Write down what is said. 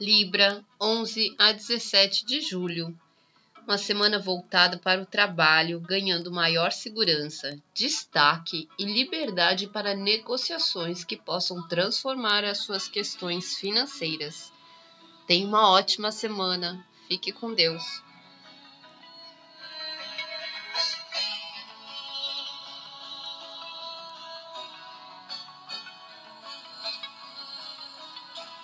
Libra, 11 a 17 de julho. Uma semana voltada para o trabalho, ganhando maior segurança, destaque e liberdade para negociações que possam transformar as suas questões financeiras. Tenha uma ótima semana. Fique com Deus.